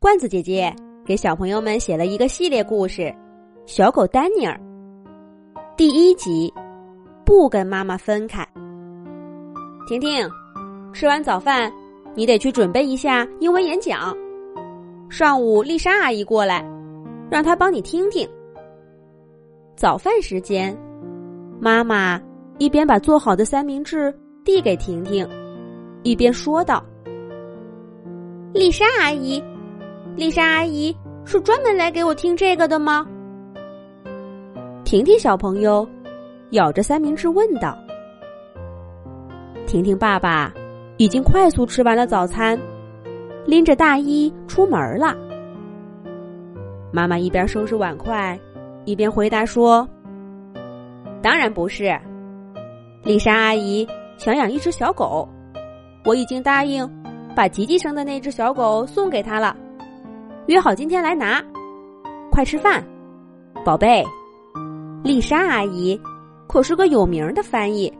罐子姐姐给小朋友们写了一个系列故事《小狗丹尼尔》第一集，不跟妈妈分开。婷婷，吃完早饭，你得去准备一下英文演讲。上午丽莎阿姨过来，让她帮你听听。早饭时间，妈妈一边把做好的三明治递给婷婷，一边说道。丽莎阿姨，丽莎阿姨是专门来给我听这个的吗？婷婷小朋友咬着三明治问道。婷婷爸爸已经快速吃完了早餐，拎着大衣出门了。妈妈一边收拾碗筷，一边回答说：“当然不是，丽莎阿姨想养一只小狗，我已经答应。”把吉吉生的那只小狗送给他了，约好今天来拿。快吃饭，宝贝。丽莎阿姨可是个有名的翻译，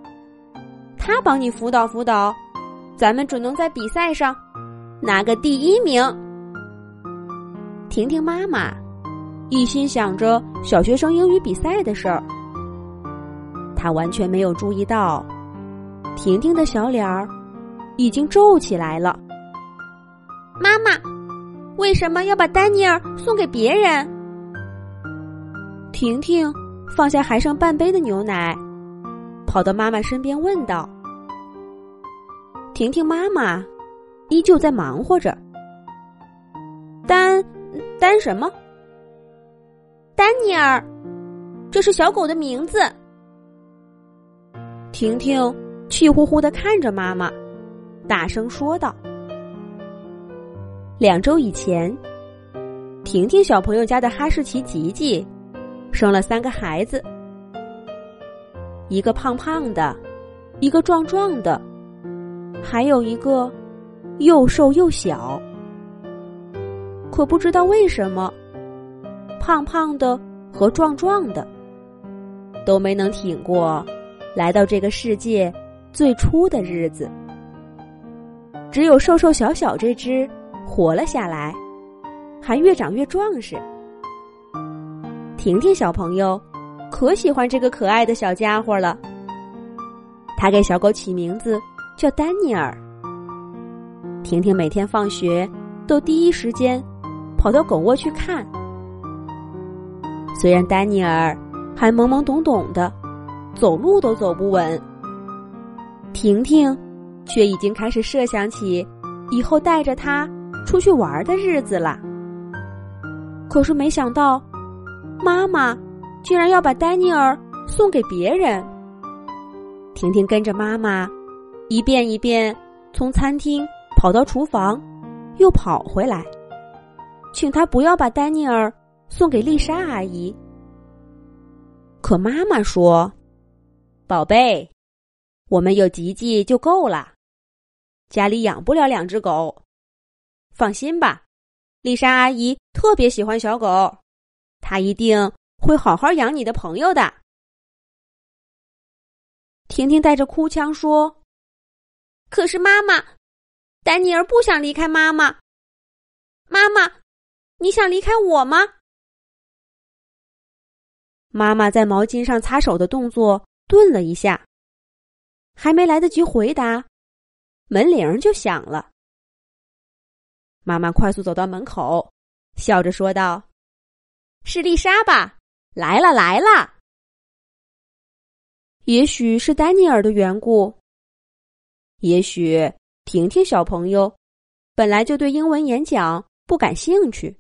她帮你辅导辅导，咱们准能在比赛上拿个第一名。婷婷妈妈一心想着小学生英语比赛的事儿，她完全没有注意到婷婷的小脸儿已经皱起来了。妈妈，为什么要把丹尼尔送给别人？婷婷放下还剩半杯的牛奶，跑到妈妈身边问道：“婷婷妈妈依旧在忙活着。丹丹什么？丹尼尔，这是小狗的名字。”婷婷气呼呼的看着妈妈，大声说道。两周以前，婷婷小朋友家的哈士奇吉吉生了三个孩子，一个胖胖的，一个壮壮的，还有一个又瘦又小。可不知道为什么，胖胖的和壮壮的都没能挺过来到这个世界最初的日子，只有瘦瘦小小这只。活了下来，还越长越壮实。婷婷小朋友可喜欢这个可爱的小家伙了。他给小狗起名字叫丹尼尔。婷婷每天放学都第一时间跑到狗窝去看。虽然丹尼尔还懵懵懂懂的，走路都走不稳，婷婷却已经开始设想起以后带着他。出去玩的日子了，可是没想到，妈妈竟然要把丹尼尔送给别人。婷婷跟着妈妈，一遍一遍从餐厅跑到厨房，又跑回来，请他不要把丹尼尔送给丽莎阿姨。可妈妈说：“宝贝，我们有吉吉就够了，家里养不了两只狗。”放心吧，丽莎阿姨特别喜欢小狗，她一定会好好养你的朋友的。婷婷带着哭腔说：“可是妈妈，丹尼尔不想离开妈妈。妈妈，你想离开我吗？”妈妈在毛巾上擦手的动作顿了一下，还没来得及回答，门铃就响了。妈妈快速走到门口，笑着说道：“是丽莎吧？来了，来了。也许是丹尼尔的缘故，也许婷婷小朋友本来就对英文演讲不感兴趣。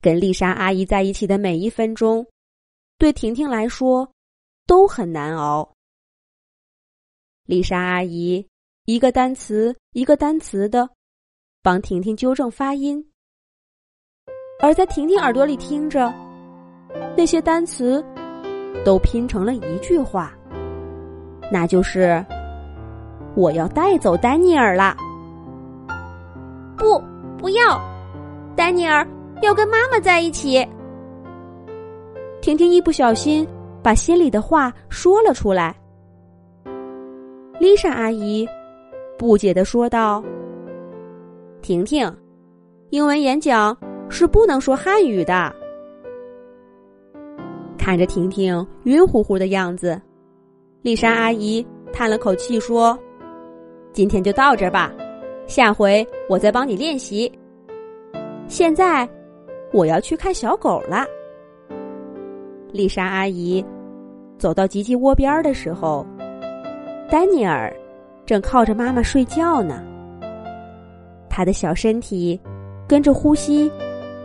跟丽莎阿姨在一起的每一分钟，对婷婷来说都很难熬。丽莎阿姨一个单词一个单词的。”帮婷婷纠正发音，而在婷婷耳朵里听着，那些单词都拼成了一句话，那就是“我要带走丹尼尔了”。不，不要，丹尼尔要跟妈妈在一起。婷婷一不小心把心里的话说了出来。丽莎阿姨不解的说道。婷婷，英文演讲是不能说汉语的。看着婷婷晕乎乎的样子，丽莎阿姨叹了口气说：“今天就到这吧，下回我再帮你练习。现在我要去看小狗了。”丽莎阿姨走到吉吉窝边的时候，丹尼尔正靠着妈妈睡觉呢。他的小身体跟着呼吸，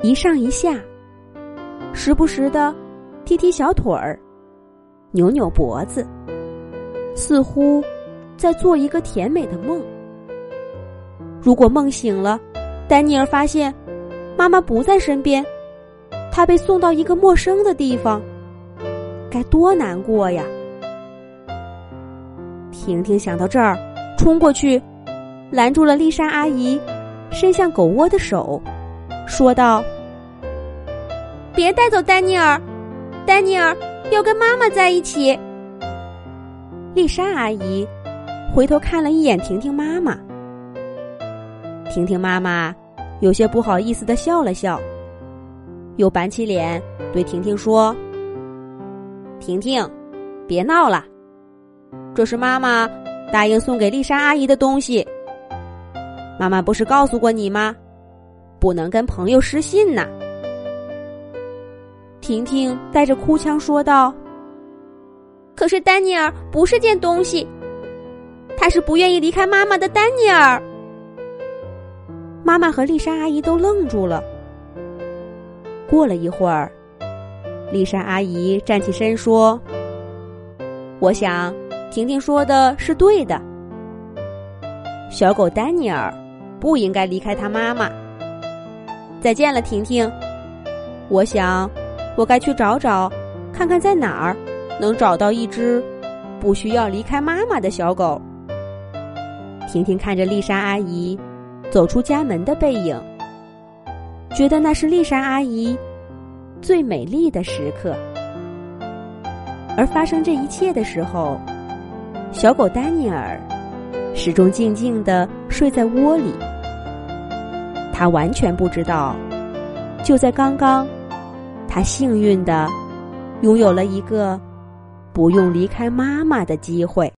一上一下，时不时的踢踢小腿儿，扭扭脖子，似乎在做一个甜美的梦。如果梦醒了，丹尼尔发现妈妈不在身边，他被送到一个陌生的地方。该多难过呀！婷婷想到这儿，冲过去，拦住了丽莎阿姨伸向狗窝的手，说道：“别带走丹尼尔，丹尼尔要跟妈妈在一起。”丽莎阿姨回头看了一眼婷婷妈妈，婷婷妈妈有些不好意思的笑了笑，又板起脸对婷婷说。婷婷，别闹了，这是妈妈答应送给丽莎阿姨的东西。妈妈不是告诉过你吗？不能跟朋友失信呢。婷婷带着哭腔说道：“可是丹尼尔不是件东西，他是不愿意离开妈妈的丹尼尔。”妈妈和丽莎阿姨都愣住了。过了一会儿。丽莎阿姨站起身说：“我想，婷婷说的是对的。小狗丹尼尔不应该离开他妈妈。再见了，婷婷。我想，我该去找找，看看在哪儿能找到一只不需要离开妈妈的小狗。”婷婷看着丽莎阿姨走出家门的背影，觉得那是丽莎阿姨。最美丽的时刻，而发生这一切的时候，小狗丹尼尔始终静静的睡在窝里。他完全不知道，就在刚刚，他幸运的拥有了一个不用离开妈妈的机会。